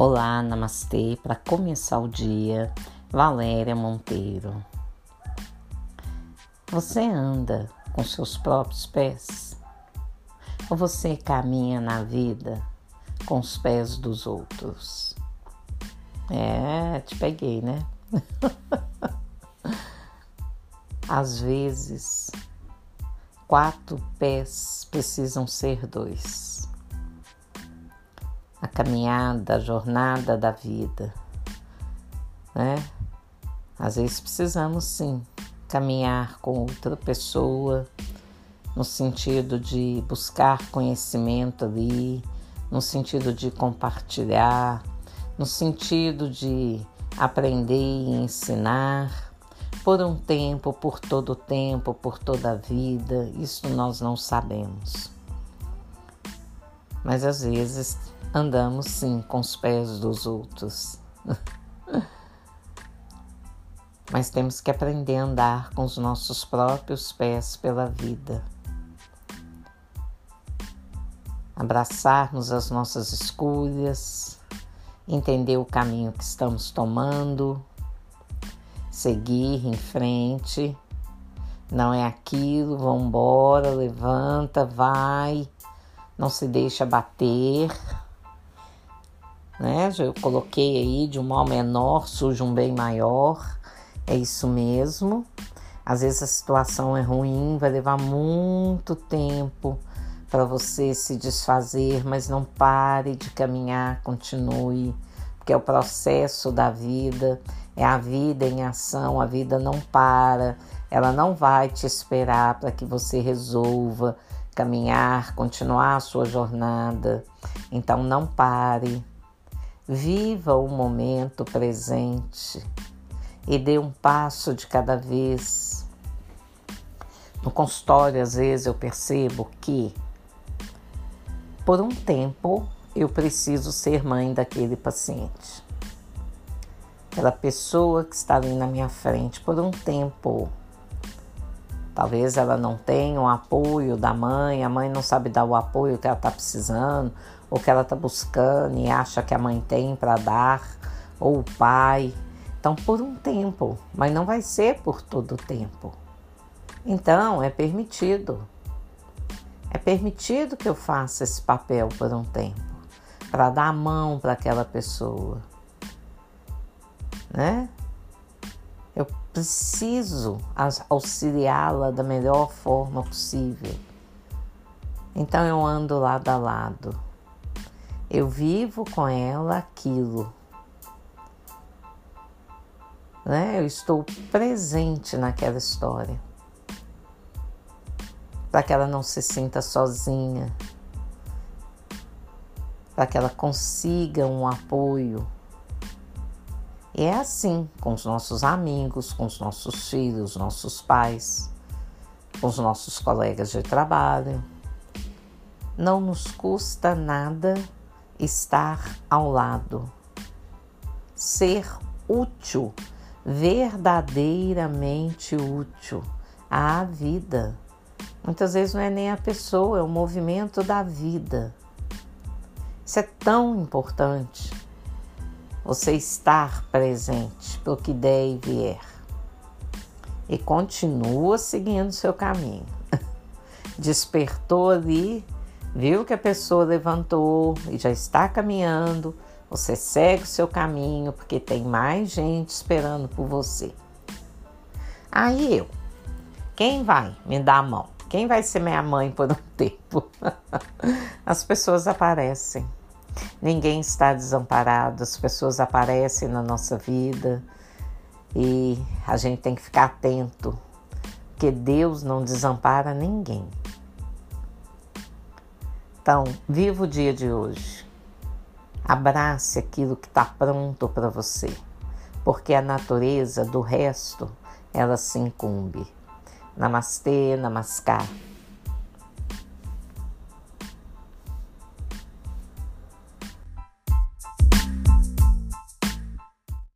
Olá, namastê. Para começar o dia, Valéria Monteiro. Você anda com seus próprios pés? Ou você caminha na vida com os pés dos outros? É, te peguei, né? Às vezes, quatro pés precisam ser dois a caminhada, a jornada da vida, né? Às vezes precisamos sim caminhar com outra pessoa no sentido de buscar conhecimento ali, no sentido de compartilhar, no sentido de aprender e ensinar por um tempo, por todo o tempo, por toda a vida, isso nós não sabemos. Mas às vezes andamos sim com os pés dos outros. Mas temos que aprender a andar com os nossos próprios pés pela vida. Abraçarmos as nossas escolhas, entender o caminho que estamos tomando, seguir em frente. Não é aquilo, vamos embora, levanta, vai, não se deixa bater né? Eu coloquei aí de um mal menor surge um bem maior, é isso mesmo. Às vezes a situação é ruim, vai levar muito tempo para você se desfazer, mas não pare de caminhar, continue, porque é o processo da vida, é a vida em ação, a vida não para, ela não vai te esperar para que você resolva caminhar, continuar a sua jornada. Então não pare. Viva o momento presente e dê um passo de cada vez. No consultório, às vezes, eu percebo que, por um tempo, eu preciso ser mãe daquele paciente. Aquela pessoa que está ali na minha frente, por um tempo. Talvez ela não tenha o apoio da mãe, a mãe não sabe dar o apoio que ela está precisando, ou que ela está buscando e acha que a mãe tem para dar, ou o pai. Então, por um tempo, mas não vai ser por todo o tempo. Então, é permitido. É permitido que eu faça esse papel por um tempo, para dar a mão para aquela pessoa. Né? Preciso auxiliá-la da melhor forma possível. Então eu ando lado a lado eu vivo com ela aquilo. Né? Eu estou presente naquela história. Para que ela não se sinta sozinha. Para que ela consiga um apoio. É assim com os nossos amigos, com os nossos filhos, nossos pais, com os nossos colegas de trabalho. Não nos custa nada estar ao lado, ser útil, verdadeiramente útil à vida. Muitas vezes não é nem a pessoa, é o movimento da vida. Isso é tão importante. Você estar presente pelo que der e vier. E continua seguindo seu caminho. Despertou ali viu que a pessoa levantou e já está caminhando, você segue o seu caminho porque tem mais gente esperando por você. Aí eu, quem vai me dar a mão? Quem vai ser minha mãe por um tempo? As pessoas aparecem. Ninguém está desamparado, as pessoas aparecem na nossa vida e a gente tem que ficar atento, porque Deus não desampara ninguém. Então, viva o dia de hoje. Abrace aquilo que está pronto para você, porque a natureza do resto ela se incumbe. Namastê, namaskar.